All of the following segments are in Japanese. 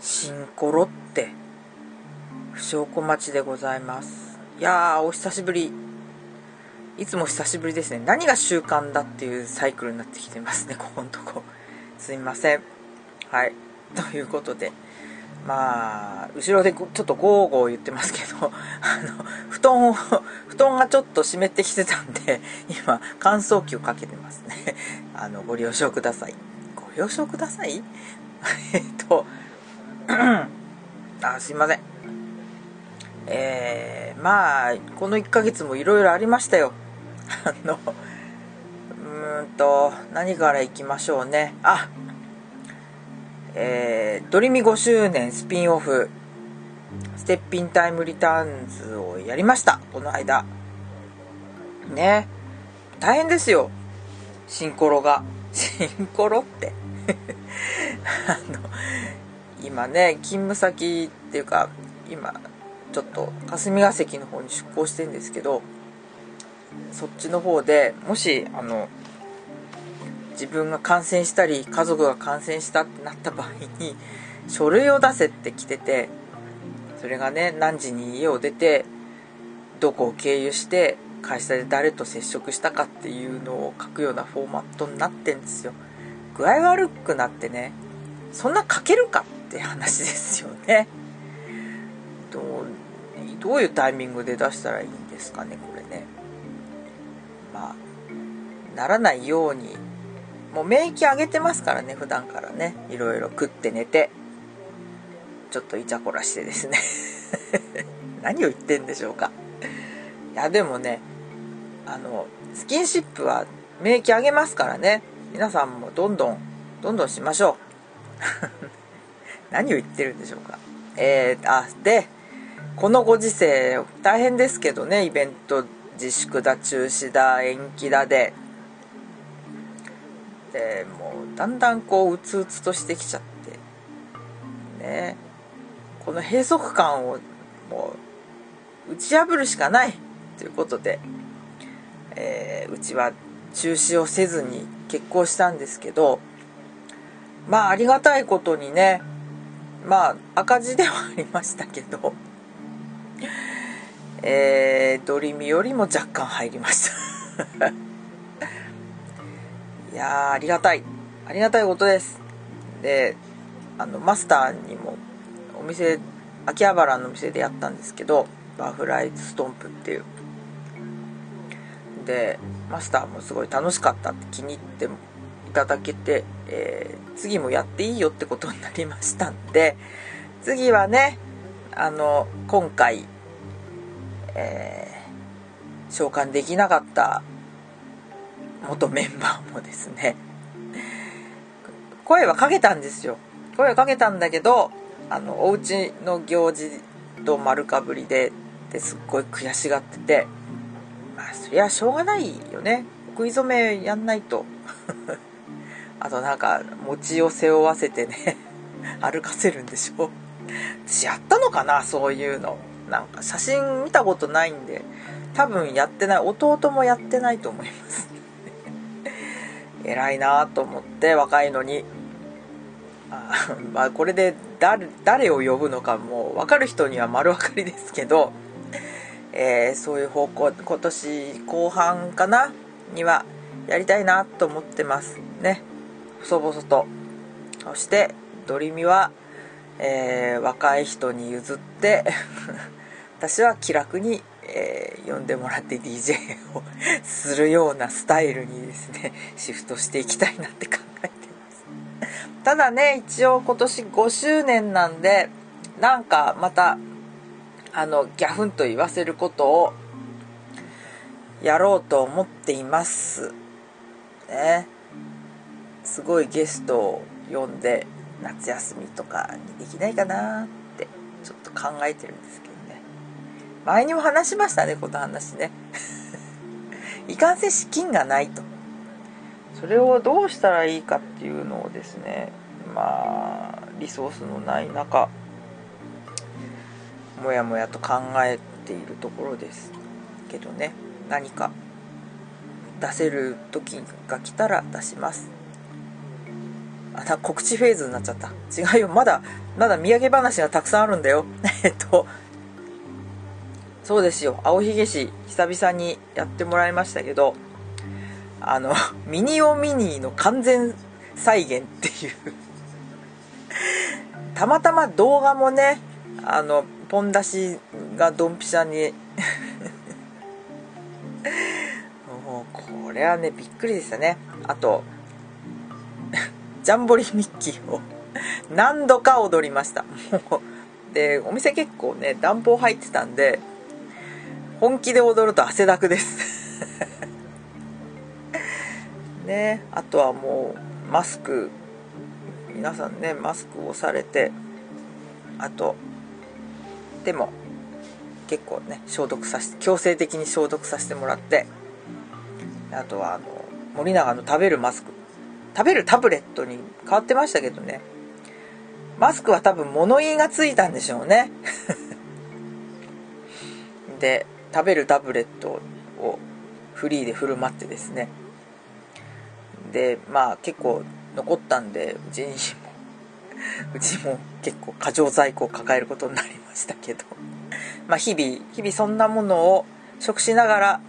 新コロって不祥小町でございます。いやーお久しぶり。いつも久しぶりですね。何が習慣だっていうサイクルになってきてますねここのとこ。すみません。はい。ということでまあ後ろでちょっとゴーゴー言ってますけど あの布団を布団がちょっと湿ってきてたんで 今乾燥機をかけてますね。あのご了承ください。ご了承ください？えっと あすいません。えー、まあこの1ヶ月もいろいろありましたよ。あのうーんと何からいきましょうね。あえー、ドリミ5周年スピンオフステッピンタイムリターンズをやりました。この間。ね。大変ですよ。シンコロが。シンコロって。あの今ね勤務先っていうか今ちょっと霞が関の方に出向してんですけどそっちの方でもしあの自分が感染したり家族が感染したってなった場合に書類を出せって来ててそれがね何時に家を出てどこを経由して会社で誰と接触したかっていうのを書くようなフォーマットになってんですよ。具合悪くなってねそんな書けるかって話ですよね。どうどういうタイミングで出したらいいんですかねこれね。まあならないようにもう免疫上げてますからね普段からね。いろいろ食って寝て。ちょっとイチャコラしてですね。何を言ってんでしょうか。いやでもねあのスキンシップは免疫上げますからね。皆さんもどんどんどんどんしましょう。何を言ってるんでしょうか。えー、あでこのご時世大変ですけどねイベント自粛だ中止だ延期だで。でもうだんだんこううつうつとしてきちゃって。ね。この閉塞感をもう打ち破るしかないということで、えー、うちは中止をせずに決行したんですけどまあありがたいことにねまあ赤字ではありましたけどえー、ドリミよりも若干入りました。いやありがたい。ありがたいことです。であのマスターにもお店秋葉原のお店でやったんですけどバーフライズストンプっていう。でマスターもすごい楽しかったって気に入っていただけて、えー、次もやっていいよってことになりましたんで次はねあの今回、えー、召喚できなかった元メンバーもですね。声はかけたんですよ。声はかけたんだけどあのお家の行事と丸かぶりでですっごい悔しがってて。まあそりゃしょうがないよね。食い初めやんないと。あとなんか餅を背負わせてね 歩かせるんでしょ。私やったのかなそういうの。なんか写真見たことないんで。多分やってない弟もやってないと思います。偉いなと思って若いのに。あ まあこれで誰を呼ぶのかもう分かる人には丸分かりですけど、えー、そういう方向今年後半かなにはやりたいなと思ってますね。細々と。そしてドリミは、えー、若い人に譲って 私は気楽にえー、呼んでもらって DJ をするようなスタイルにですねシフトしていきたいなって考えてます。ただね一応今年5周年なんでなんかまたあのギャフンと言わせることをやろうと思っています。ね。すごいゲストを呼んで夏休みとかにできないかなってちょっと考えてるんです前にも話しましたねこの話ね。いかんせん資金がないと。それをどうしたらいいかっていうのをですねまあリソースのない中もやもやと考えているところですけどね。何か出せる時が来たら出します。あな告知フェーズになっちゃった。違うよ。まだまだ土産話がたくさんあるんだよ。えっとそうですよ。青ひげ市久々にやってもらいましたけどあの ミニオミニーの完全再現っていう。たまたま動画もねあのポン出しがドンピシャに。もうこれはねびっくりでしたね。あとジャンボリミッキーを何度か踊りました。でお店結構ね暖房入ってたんで本気で踊ると汗だくです。ねあとはもうマスク。皆さんねマスクをされてあとでも結構ね消毒させて強制的に消毒させてもらってあとはあの森永の食べるマスク。食べるタブレットに変わってましたけどね。マスクは多分物言いがついたんでしょうね。で食べるタブレットをフリーで振る舞ってですね。でまあ結構残ったんでうちにも うちも結構過剰在庫を抱えることになりましたけど。まあ日々日々そんなものを食しながら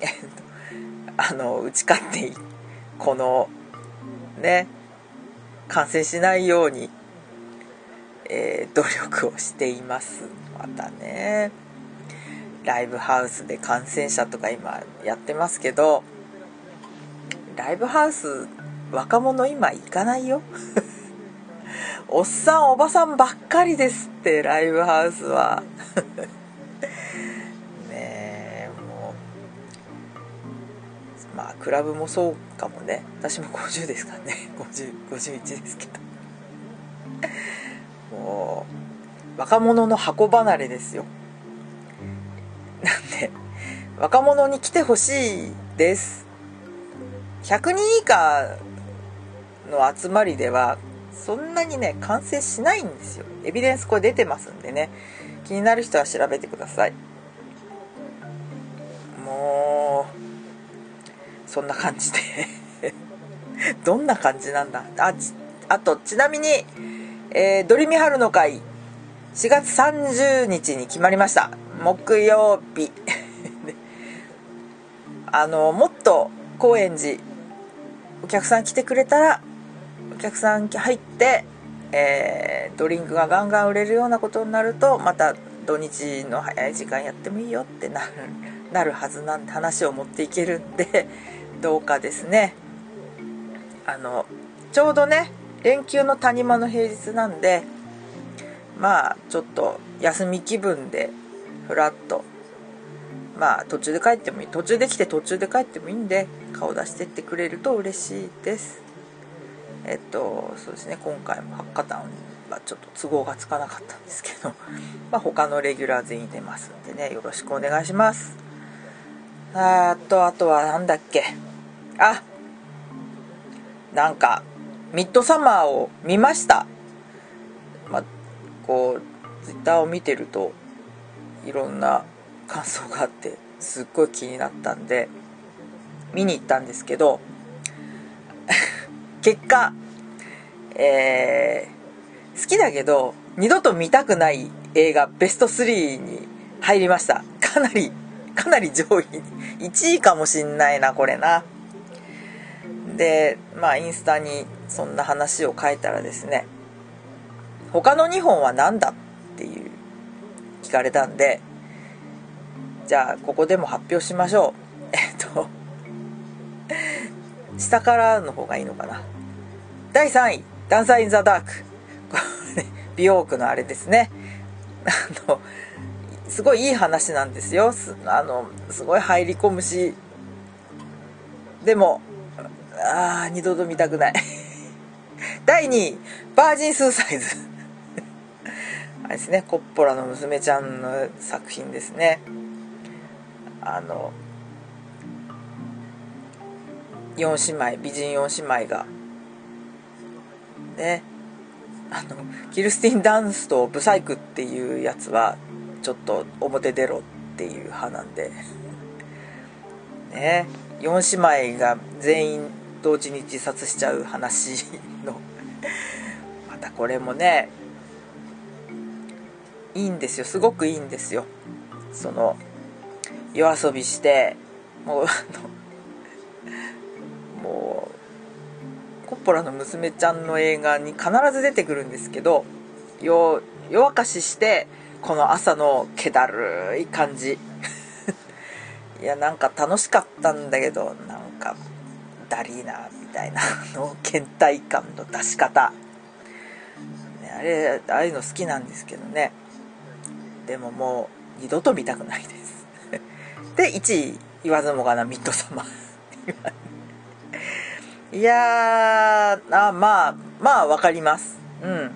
えっとあの打ち勝ってこのね感染しないように、えー、努力をしています。またね。ライブハウスで感染者とか今やってますけどライブハウス若者今行かないよ。おっさんおばさんばっかりですってライブハウスは。ねえもうまあクラブもそうかもね。私も50ですからね。5051ですけど。もう若者の箱離れですよ。なんで若者に来てほしいです。100人以下の集まりではそんなにね完成しないんですよ。エビデンスこれ出てますんでね。気になる人は調べてください。もうそんな感じで。どんな感じなんだ。ああとちなみに、えー、ドリミハルの会4月30日に決まりました。木曜日。あのもっと高円寺お客さん来てくれたらお客さん入って、えー、ドリンクがガンガン売れるようなことになるとまた土日の早い時間やってもいいよってなる なるはずなんで話を持っていけるんで どうかですね。あのちょうどね連休の谷間の平日なんでまあちょっと休み気分でふらっとまあ途中で帰ってもいい。途中で来て途中で帰ってもいいんで顔出してってくれると嬉しいです。えっとそうですね。今回も八タンはちょっと都合がつかなかったんですけど まあ他のレギュラー全員出ますんでね。よろしくお願いします。あとあとは何だっけ。あなんかミッドサマーを見ました。まあこうツイッターを見てるといろんな感想があってすっごい気になったんで見に行ったんですけど 結果えー、好きだけど二度と見たくない映画ベスト3に入りました。かなりかなり上位に。1位かもしんないなこれな。でまあインスタにそんな話を書いたらですね他の2本は何だっていう聞かれたんでじゃあここでも発表しましょう。えっと下からの方がいいのかな。第3位「ダンサー・イン・ザ・ダーク」これ美容区のあれですね。あのすごいいい話なんですよ。すあのすごい入り込むし。でもああ二度と見たくない。第2位バージン・スーサイズ。れですねコッポラの娘ちゃんの作品ですね。あの4姉妹美人4姉妹が。ね。あのキルスティン・ダンスとブサイクっていうやつはちょっと表出ろっていう派なんで。ね。4姉妹が全員同時に自殺しちゃう話の。またこれもねいいんですよ。すごくいいんですよ。その夜遊びしてもうあの もうコッポラの娘ちゃんの映画に必ず出てくるんですけど夜夜明かししてこの朝の気だるい感じ。いやなんか楽しかったんだけどなんかだりーなみたいなの倦怠感の出し方、ね、あれああいうの好きなんですけどね。でももう二度と見たくないです。で1位言わずもがなミッドサマー。いやーあまあまあ分かります。うん。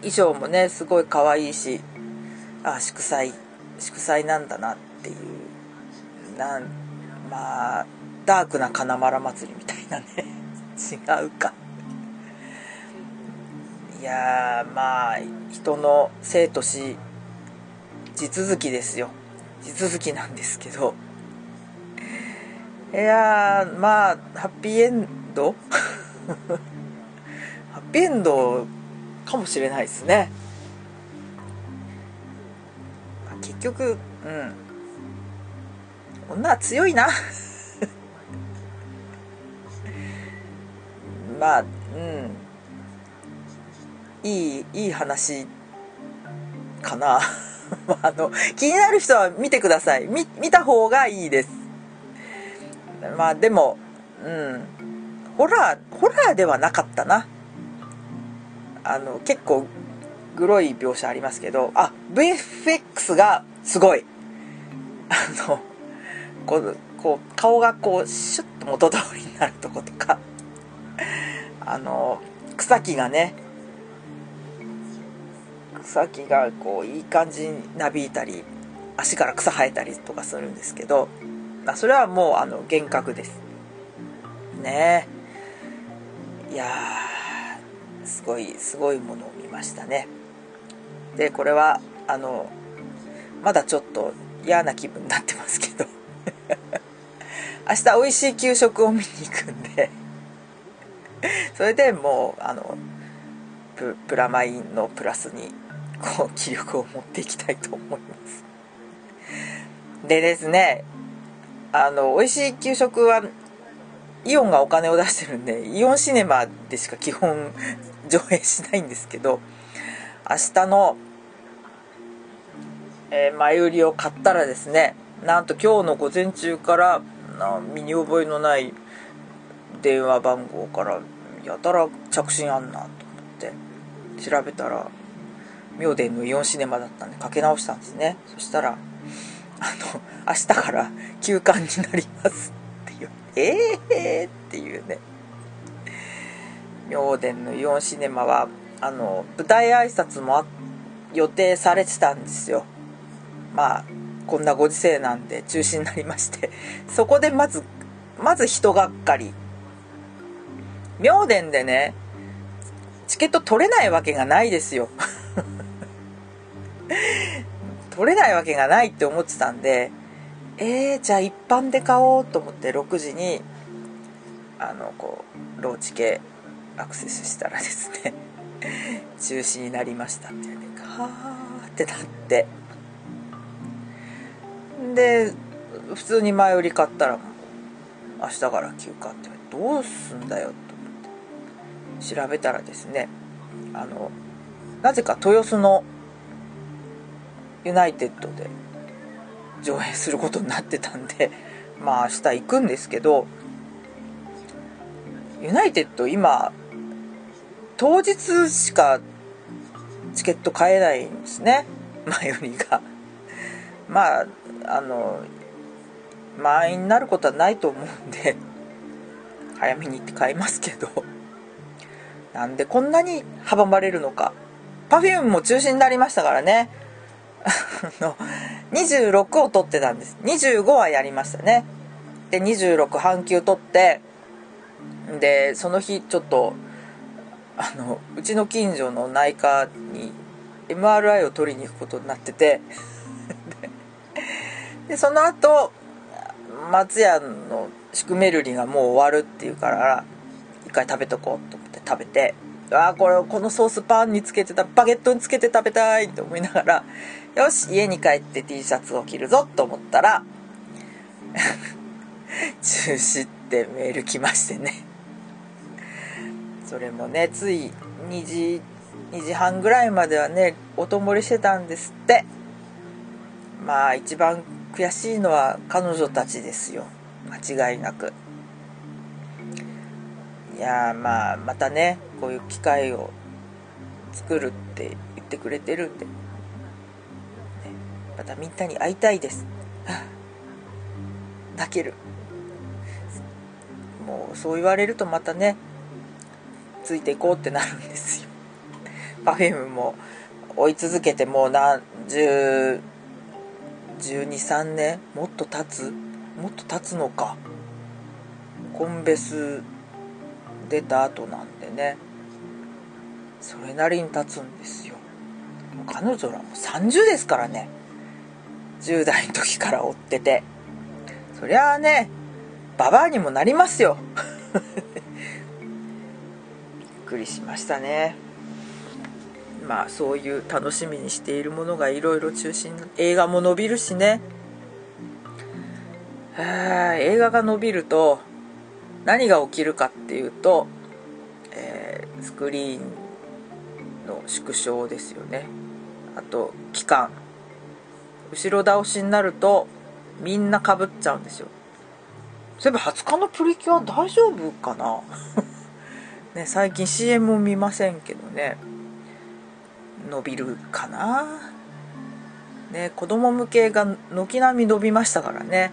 衣装もねすごい可愛いしあ祝祭。祝祭なんだなっていう。なんまあダークな金丸祭りみたいなね。違うか。いやまあ人の生と死地続きですよ。地続きなんですけど。いやーまあハッピーエンド？ハッピーエンドかもしれないですね。結局うん。女は強いな。まあうん。いいいい話かな。あの気になる人は見てください。見た方がいいです。まあでもうん。ホラーホラーではなかったな。あの結構グロい描写ありますけど。あ VFX がすごい。あのこうこう顔がこうシュッと元通りになるとことか。あの草木がね草木がこういい感じになびいたり足から草生えたりとかするんですけど、まあ、それはもうあの幻覚です。ね。いやすごいすごいものを見ましたね。でこれはあのまだちょっと嫌な気分になってますけど。明日美味しい給食を見に行くんで。それでもうあのププラマインのプラスにこう気力を持っていきたいと思います。でですねあの美味しい給食はイオンがお金を出してるんでイオンシネマでしか基本上映しないんですけど明日の、えー、前売りを買ったらですねなんと今日の午前中から身に覚えのない電話番号からやたら着信あんなと思って調べたら妙典のイオンシネマだったんでかけ直したんですね。そしたら「あの明日から休館になります」っていう「ええー!」っていうね。妙典のイオンシネマはあの舞台挨拶も予定されてたんですよ。まあこんなご時世なんで中止になりまして。そこでまずまず人がっかり。妙典でねチケット取れないわけがないですよ。取れないわけがないって思ってたんでえー、じゃあ一般で買おうと思って6時にあのこうローチ系アクセスしたらですね 中止になりましたってねはーってなって。で普通に前売り買ったら明日から休暇ってどうすんだよと思って。調べたらですねあのなぜか豊洲のユナイテッドで上映することになってたんで まあ明日行くんですけどユナイテッド今当日しかチケット買えないんですね。前売りが。まああの満員になることはないと思うんで 早めに行って買いますけど。なんでこんなに阻まれるのか。Perfume も中止になりましたからね。の26を取ってたんです。25はやりましたね。で26半休取ってでその日ちょっとあのうちの近所の内科に MRI を取りに行くことになってて。でその後松屋のシュクメルリがもう終わるっていうから一回食べとこうと思って食べて。あこれこのソースパンにつけてたバゲットにつけて食べたいと思いながら よし家に帰って T シャツを着るぞと思ったら 中止ってメール来ましてね。それもねつい2時2時半ぐらいまではね音漏れしてたんですって。まあ一番悔しいのは彼女たちですよ。間違いなく。いやまあまたねこういう機会を作るって言ってくれてるんで、ね、またみんなに会いたいです、泣ける。もうそう言われるとまたねついていこうってなるんですよ。Perfume も追い続けてもう何十123年？もっと経つ？もっと経つのか。コンベス出た後なんでね。それなりに経つんですよ。彼女らも30ですからね。10代の時から追ってて。そりゃあねババアにもなりますよ。びっくりしましたね。まあそういう楽しみにしているものがいろいろ中心映画も伸びるしね。映画が伸びると何が起きるかっていうと、えー、スクリーンの縮小ですよね。あと期間後ろ倒しになるとみんなかぶっちゃうんですよ。そういえば20日のプリキュア大丈夫かな？ね最近 CM も見ませんけどね。伸びるかな？ね子供向けが軒並み伸びましたからね。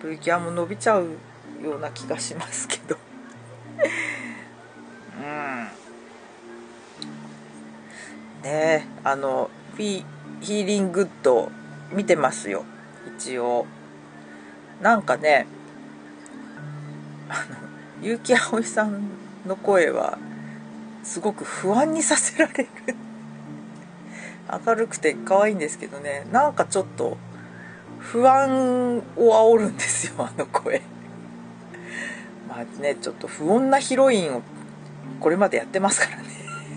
プリキュアも伸びちゃうような気がしますけど。うん。ねえあのフィヒーリングッド見てますよ。一応。なんかねあの結城葵さんの声はすごく不安にさせられる。明るくて可愛いんですけどね。なんかちょっと不安を煽るんですよあの声。まあねちょっと不穏なヒロインをこれまでやってますからね。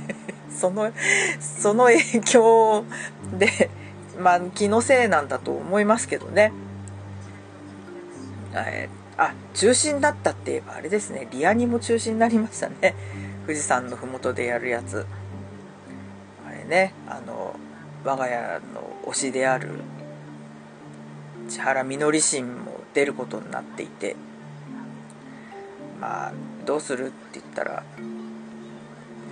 そのその影響でまあ気のせいなんだと思いますけどね。えあ中止になったって言えばあれですね。リアにも中止になりましたね。富士山の麓でやるやつ。あれねあの我が家の推しである千原みのりしんも出ることになっていてまあどうする？って言ったら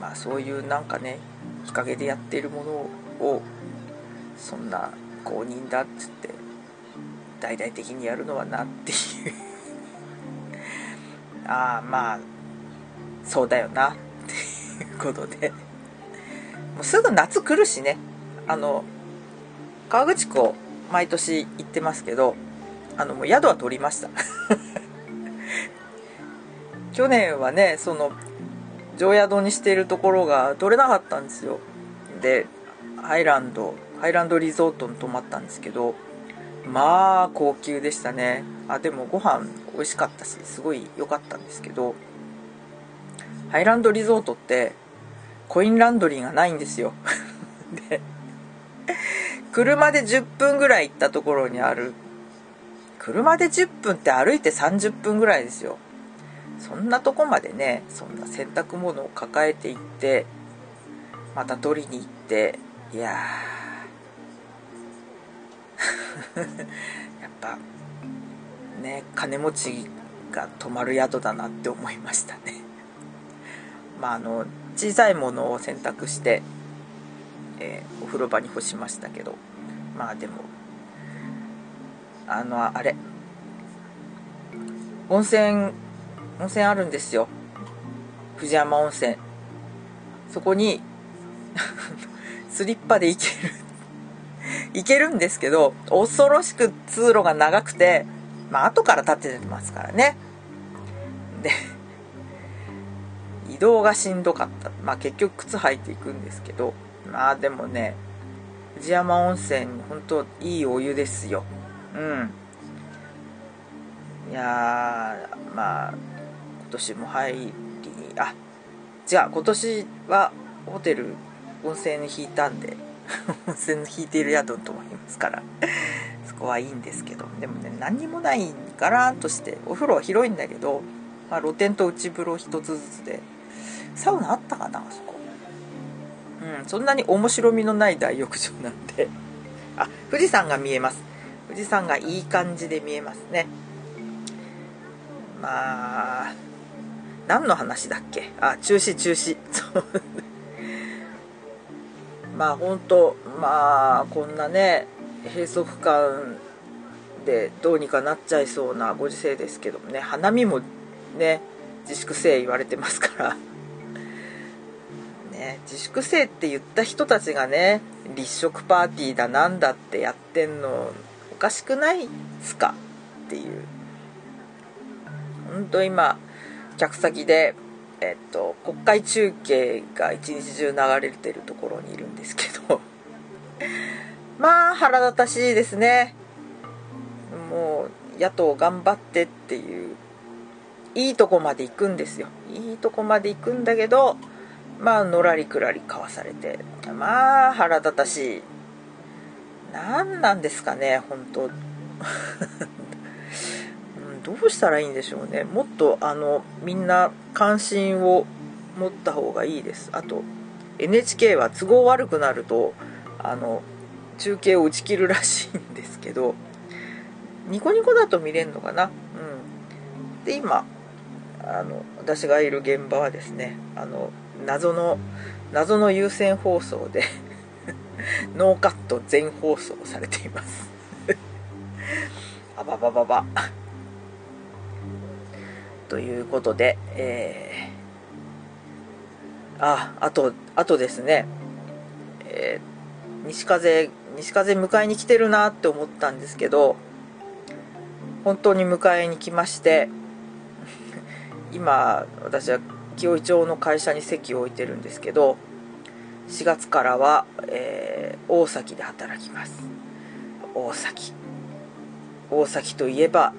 まあそういうなんかね日陰でやっているものをそんな公認だっつって大々的にやるのはなっていう。ああまあそうだよなっていうことで。もうすぐ夏来るしね。あの河口湖毎年行ってますけどあのもう宿は取りました。去年はねその常宿にしているところが取れなかったんですよ。でハイランドハイランドリゾートに泊まったんですけどまあ高級でしたね。あでもご飯美味しかったしすごい良かったんですけどハイランドリゾートってコインランドリーがないんですよ。で車で10分ぐらい行ったところにある。車で10分って歩いて30分ぐらいですよ。そんなとこまでねそんな洗濯物を抱えていってまた取りに行っていや やっぱね金持ちが泊まる宿だなって思いましたね。まああの小さいものを洗濯してえー、お風呂場に干しましたけどまあでもあのあれ温泉温泉あるんですよ。藤山温泉。そこに スリッパで行ける。行けるんですけど恐ろしく通路が長くてまあ後から立ててますからね。で移動がしんどかった。まあ結局靴履いていくんですけどまあでもね藤山温泉本当いいお湯ですよ。うん。いやまあ年も入りあ違う今年はホテル温泉に引いたんで 温泉に引いている宿と思いますから そこはいいんですけどでもね何にもないガラーンとしてお風呂は広いんだけど、まあ、露天と内風呂一つずつでサウナあったかなあそこ。うんそんなに面白みのない大浴場なんで。あ富士山が見えます。富士山がいい感じで見えますね。まあ何の話だっけ？あ中止中止。そう。まあ本当まあこんなね閉塞感でどうにかなっちゃいそうなご時世ですけどもね。花見もね自粛せえ言われてますから。ね自粛せえって言った人たちがね立食パーティーだなんだってやってんのおかしくないっすか？っていう。本当今客先でえっと、国会中継が一日中流れてるところにいるんですけど。まあ腹立たしいですね。もう野党頑張ってっていういいとこまで行くんですよ。いいとこまで行くんだけどまあのらりくらりかわされて。まあ腹立たしい。何なんですかね本当。どうしたらいいんでしょうね。もっとあのみんな関心を持った方がいいです。あと NHK は都合悪くなるとあの中継を打ち切るらしいんですけどニコニコだと見れるのかな？うん。で今あの私がいる現場はですねあの謎の謎の優先放送で ノーカット全放送されています。あばばばば。ということで、えー、あ、あと、あとですね、えー、西風、西風迎えに来てるなって思ったんですけど、本当に迎えに来まして、今、私は清井町の会社に席を置いてるんですけど、4月からは、えー、大崎で働きます。大崎。大崎といえば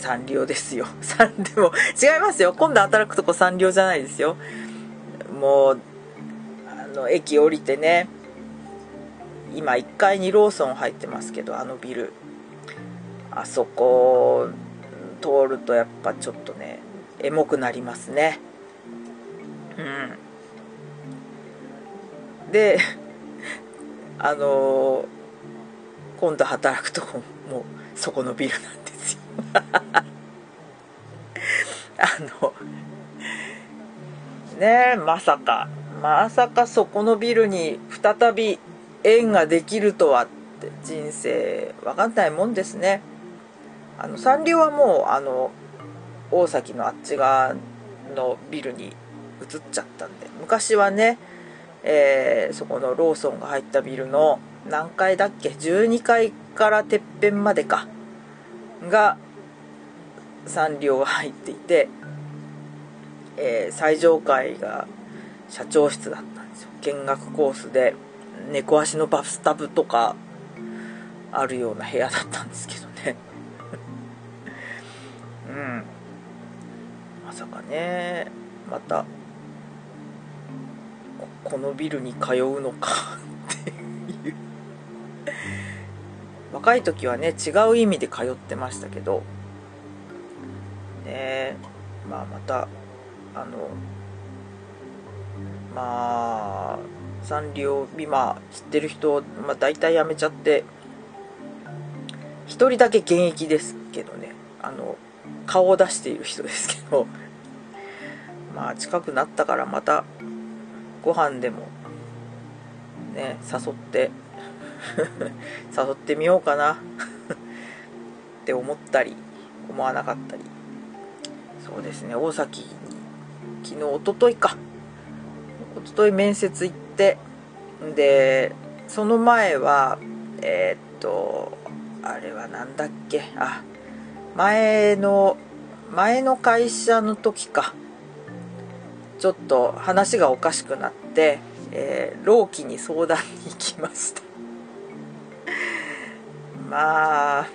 サンリオですよ。サンでも、違いますよ。今度働くとこサンリオじゃないですよ。もう、あの、駅降りてね、今1階にローソン入ってますけど、あのビル。あそこ通るとやっぱちょっとね、エモくなりますね。うん。で、あの今度働くとこもそこのビルなんで あのねえまさかまさかそこのビルに再び縁ができるとはって人生分かんないもんですね。あのサンリオはもうあの大崎のあっち側のビルに移っちゃったんで昔はね、えー、そこのローソンが入ったビルの何階だっけ？12階からてっぺんまでか。がサンリオが入っていて、えー、最上階が社長室だったんですよ。見学コースで猫足のバスタブとかあるような部屋だったんですけどね。うん。まさかねまたこのビルに通うのか。若い時はね違う意味で通ってましたけどねまあまたあのまあサンリオ今知ってる人、まあ、大体辞めちゃって1人だけ現役ですけどねあの顔を出している人ですけど まあ近くなったからまたご飯でもね誘って 誘ってみようかな。って思ったり思わなかったり。そうですね。大崎に昨日おとといか。おととい面接行ってでその前はえー、っとあれは何だっけ。あ前の前の会社の時か。ちょっと話がおかしくなって、えー、老期に相談に行きました。まあ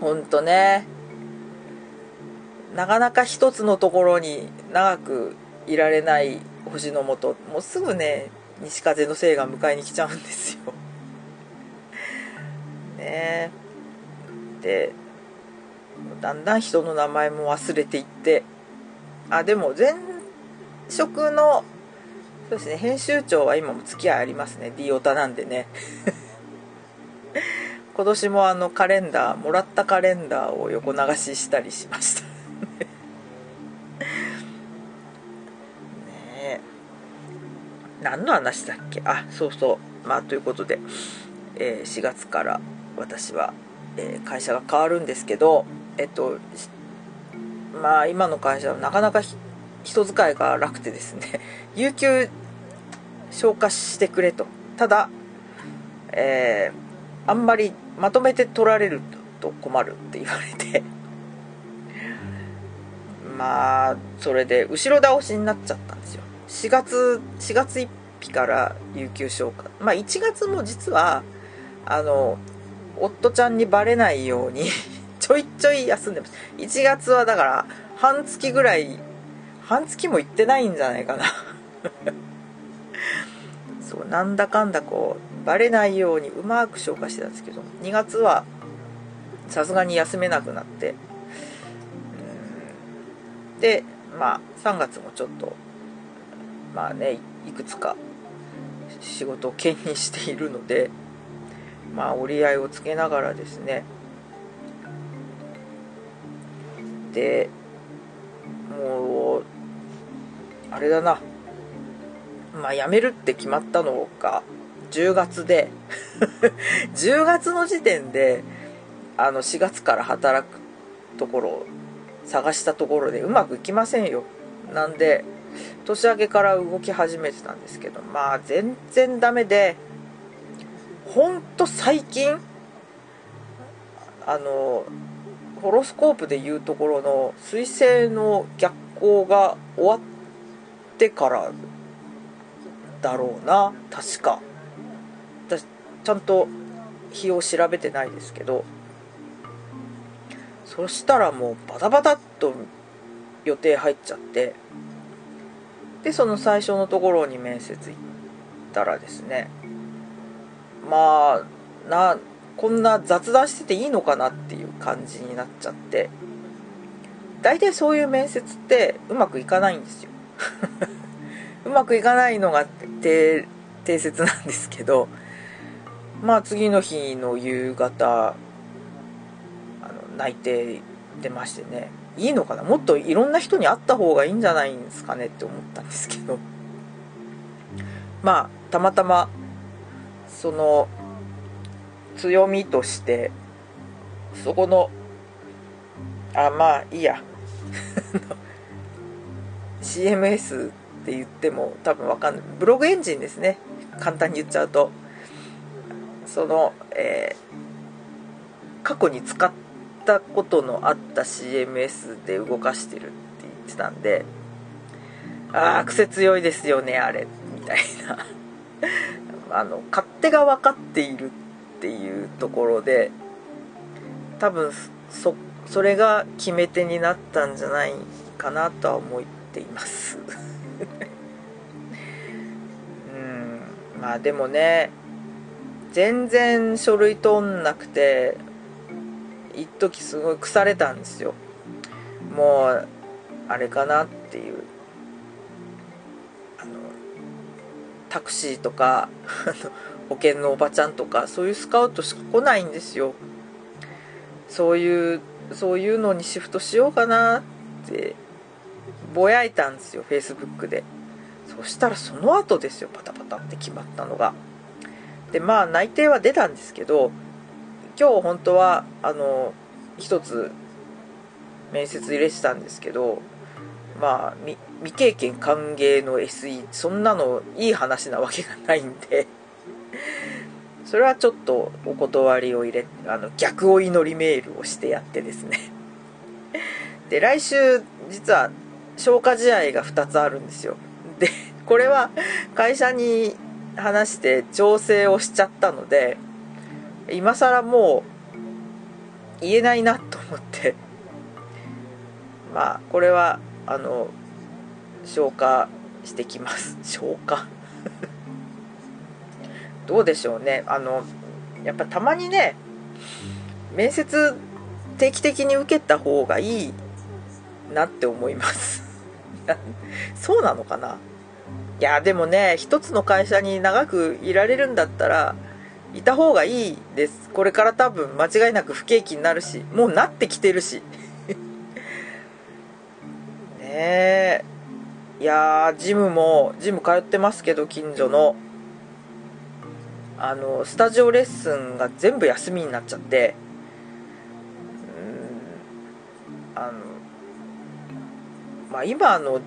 ほんとねなかなか一つのところに長くいられない星のもともうすぐね西風のせいが迎えに来ちゃうんですよ。ね。でだんだん人の名前も忘れていって。あでも前職のそうですね編集長は今も付き合いありますね。D オタなんでね。今年もあのカレンダーもらったカレンダーを横流ししたりしました。ねえ。何の話だっけ？あそうそう。まあということで、えー、4月から私は、えー、会社が変わるんですけどえっとまあ今の会社はなかなか人使いが楽てですね 有給消化してくれと。ただ、えー、あんまりまとめて取られると困るって言われて。まあそれで後ろ倒しになっちゃったんですよ。4月4月1日から有給消化。まあ1月も実はあの夫ちゃんにバレないように ちょいちょい休んでます。1月はだから半月ぐらい半月も行ってないんじゃないかなそうなんだかんだこうバレないようにうまく消化してたんですけど2月はさすがに休めなくなってでまあ3月もちょっとまあねいくつか仕事を兼任しているのでまあ折り合いをつけながらですね。でもうあれだな。まあ辞めるって決まったのが10月で。10月の時点であの4月から働くところを探したところでうまくいきませんよ。なんで年明けから動き始めてたんですけどまあ全然ダメでほんと最近あのホロスコープでいうところの彗星の逆行が終わってからだろうな。確か。私ちゃんと日を調べてないですけど。そしたらもうバタバタっと予定入っちゃって。でその最初のところに面接行ったらですね。まあなこんな雑談してていいのかなっていう感じになっちゃって。大体そういう面接ってうまくいかないんですよ。うまくいかないのが定説なんですけどまあ次の日の夕方あの内定出ましてね。いいのかな？もっといろんな人に会った方がいいんじゃないんですかねって思ったんですけど。まあたまたまその強みとしてそこのあまあいいや。CMS って言っても多分わかんない。ブログエンジンですね。簡単に言っちゃうと。その、えー、過去に使ったことのあった CMS で動かしてるって言ってたんでああ癖強いですよねあれ。みたいな。あの勝手が分かっているっていうところで多分そそれが決め手になったんじゃないかなとは思っています。うん。まあでもね全然書類通んなくて一時すごい腐れたんですよ。もうあれかなっていう。あのタクシーとか 保険のおばちゃんとかそういうスカウトしか来ないんですよ。そういうそういうのにシフトしようかなってぼやいたんですよフェイスブックで。そしたらその後ですよパタパタって決まったのが。でまあ内定は出たんですけど今日本当はあの一つ面接入れてたんですけどまあ未経験歓迎の SE そんなのいい話なわけがないんで。それはちょっとお断りを入れあの逆お祈りメールをしてやってですね。で来週実は消化試合が2つあるんですよ。でこれは会社に話して調整をしちゃったので今更もう言えないなと思って。まあこれはあの消化してきます。消化。どうでしょうね。あのやっぱたまにね面接定期的に受けた方がいいなって思います。そうなのかな？いやでもね一つの会社に長くいられるんだったらいた方がいいです。これから多分間違いなく不景気になるしもうなってきてるし。ねえ。いやジムもジム通ってますけど近所の。あのスタジオレッスンが全部休みになっちゃってうんあのまあ今の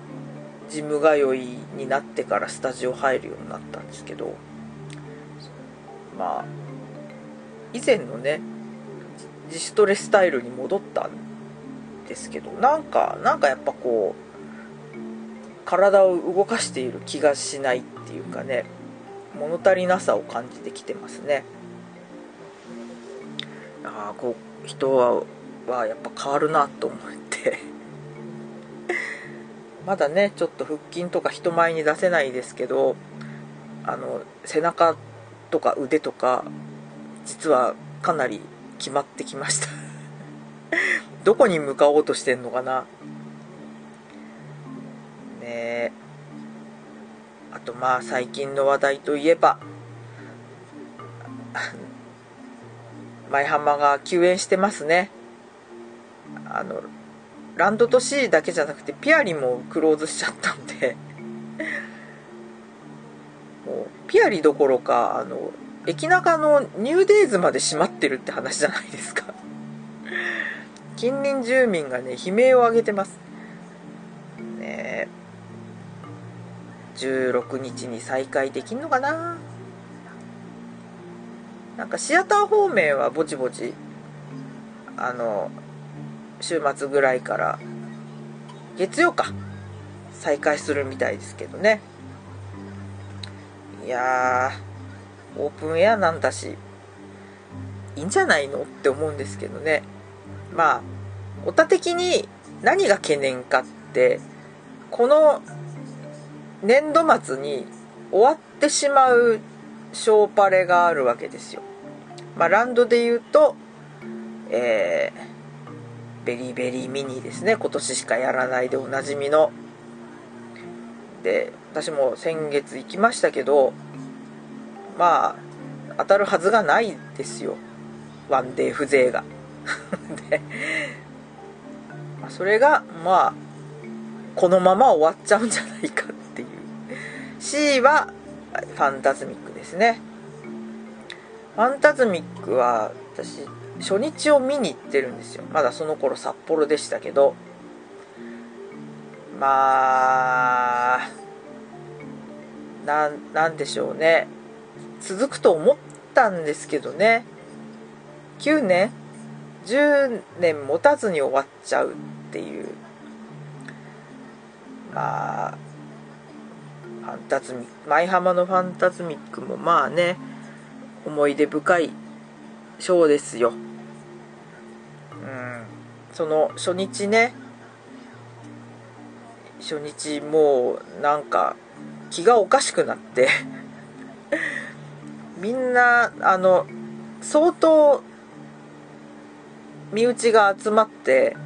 ジム通いになってからスタジオ入るようになったんですけどまあ以前のね自主トレスタイルに戻ったんですけどなんかなんかやっぱこう体を動かしている気がしないっていうかね物足りなさを感じてきてますね。ああこう人ははやっぱ変わるなと思って。まだねちょっと腹筋とか人前に出せないですけどあの背中とか腕とか実はかなり決まってきました。どこに向かおうとしてんのかな。ねえ。あとまあ最近の話題といえば 舞浜が休園してますね。あのランドと C だけじゃなくてピアリもクローズしちゃったんで。もうピアリどころかあの駅中のニューデイズまで閉まってるって話じゃないですか。近隣住民がね悲鳴を上げてます。ね16日に再開できんのかな？なんかシアター方面はぼちぼちあの週末ぐらいから月曜か再開するみたいですけどねいやオープンエアなんだしいいんじゃないのって思うんですけどねまあおた的に何が懸念かってこの年度末に終わってしまうショーパレがあるわけですよ。まあ、ランドで言うと、えー、ベリーベリーミニですね。今年しかやらないでおなじみの。で私も先月行きましたけどまあ当たるはずがないですよ。ワンデー風情が。で、ま、それがまあこのまま終わっちゃうんじゃないかっていう。C はファンタズミックですね。ファンタズミックは私初日を見に行ってるんですよ。まだその頃札幌でしたけど。まあなんなんでしょうね。続くと思ったんですけどね。9年？10年持たずに終わっちゃうっていう。まあファンタズミ舞浜のファンタズミックもまあね思い出深いショーですよ。その初日ね初日もうなんか気がおかしくなって みんなあの相当身内が集まって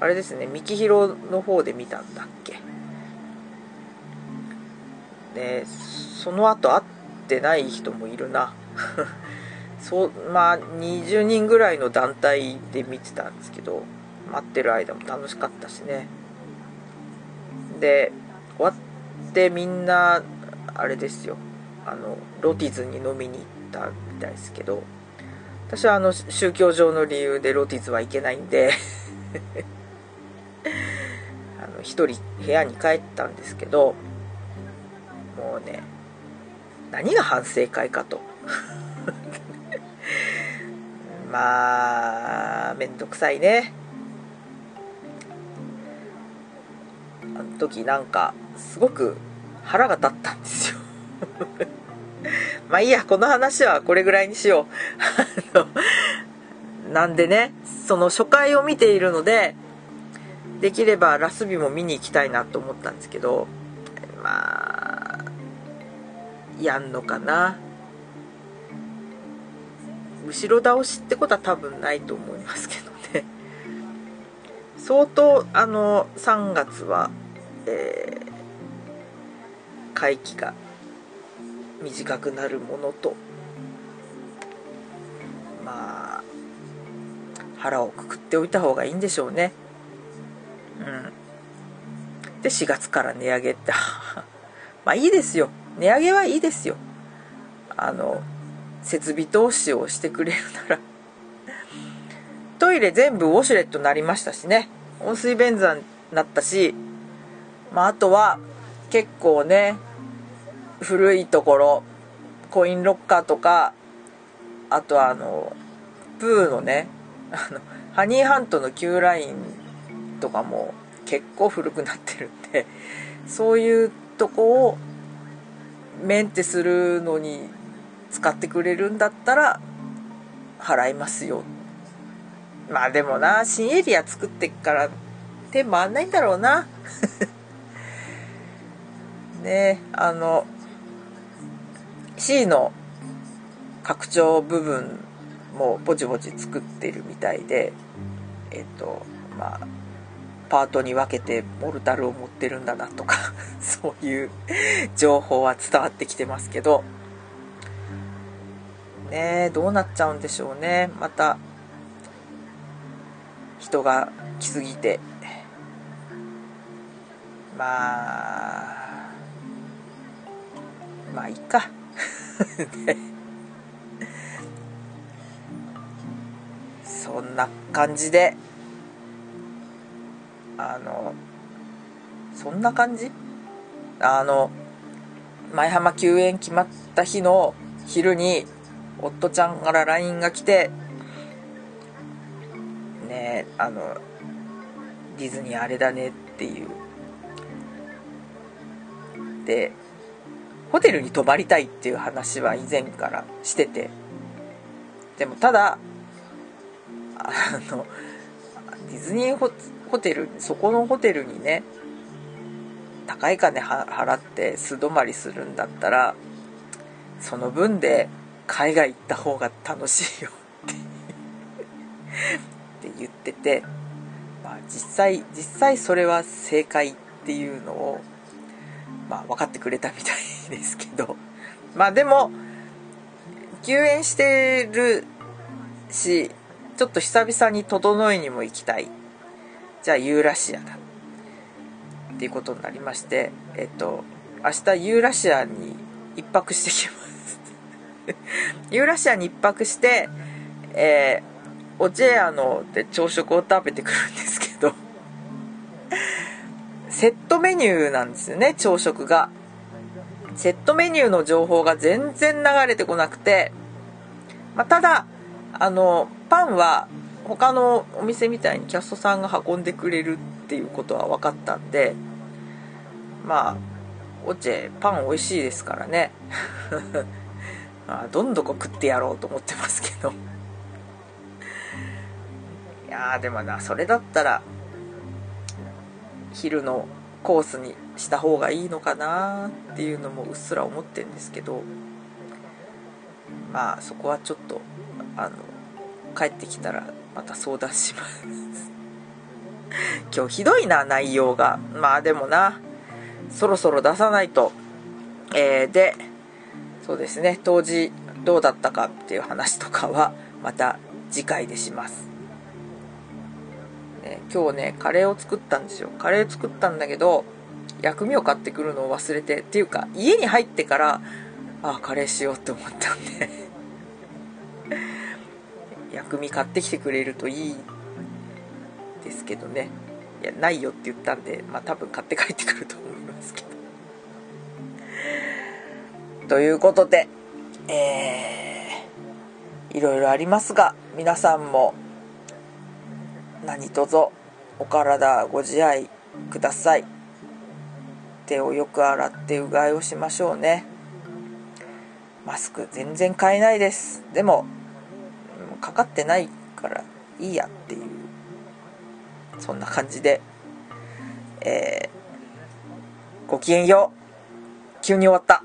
あれですね三木広の方で見たんだっけ。でその後会ってない人もいるな。そうまあ20人ぐらいの団体で見てたんですけど待ってる間も楽しかったしね。で終わってみんなあれですよ。あのロティズに飲みに行ったみたいですけど私はあの宗教上の理由でロティズは行けないんで あの一人部屋に帰ったんですけどもうね何が反省会かと。まあめんどくさいね。あの時なんかすごく腹が立ったんですよ。まあいいやこの話はこれぐらいにしよう。あのなんでねその初回を見ているのでできればラスビも見に行きたいなと思ったんですけどまあやんのかな。後ろ倒しってことは多分ないと思いますけどね。相当あの3月は、えー、会期が短くなるものとまあ腹をくくっておいた方がいいんでしょうね。うん。で4月から値上げって まあいいですよ。値上げはいいですよ。あの設備投資をしてくれるなら。トイレ全部ウォシュレットになりましたしね。温水便座になったし。まああとは結構ね古いところコインロッカーとかあとはあのプーのねあのハニーハントの Q ラインとかも結構古くなってるんでそういうとこをメンテするのに使ってくれるんだったら払いますよ。まあでもな新エリア作ってっから手回んないんだろうな。ねあの C の拡張部分もぼちぼち作ってるみたいでえっとまあパートに分けてモルタルを持ってるんだなとか そういう情報は伝わってきてますけど。ねどうなっちゃうんでしょうね。また人が来すぎて。まあまあいいか。そんな感じで。あのそんな感じ？あの舞浜休園決まった日の昼に夫ちゃんから LINE が来てねあのディズニーあれだねっていう。でホテルに泊まりたいっていう話は以前からしてて。でもただあのディズニーホテルそこのホテルにね高い金払って素泊まりするんだったらその分で海外行った方が楽しいよって。って言ってて、まあ、実際実際それは正解っていうのを、まあ、分かってくれたみたいですけど。まあでも休園してるしちょっと久々に整いにも行きたい。じゃあユーラシアだ。っていうことになりましてえっと明日ユーラシアに一泊してきます。ユーラシアに一泊して、えー、オチェアので朝食を食べてくるんですけど。セットメニューなんですよね朝食が。セットメニューの情報が全然流れてこなくて、まあ、ただあのパンは他のお店みたいにキャストさんが運んでくれるっていうことは分かったんで。まあオチェパン美味しいですからね。あどんどこ食ってやろうと思ってますけど。いやでもなそれだったら昼のコースにした方がいいのかなっていうのもうっすら思ってんですけど。まあそこはちょっとあの帰ってきたらまた相談します。今日ひどいな内容が。まあでもなそろそろ出さないと。えー、でそうですね。当時どうだったかっていう話とかはまた次回でします、ね、今日ねカレーを作ったんですよ。カレー作ったんだけど薬味を買ってくるのを忘れてっていうか家に入ってからあカレーしようって思ったんで。薬味買ってきてくれるといいですけどね。いやないよって言ったんでまあ多分買って帰ってくると思いということで、えー、いろいろありますが、皆さんも何卒お体ご自愛ください。手をよく洗ってうがいをしましょうね。マスク全然買えないです。でも、かかってないからいいやっていうそんな感じでえー、ごきげんよう急に終わった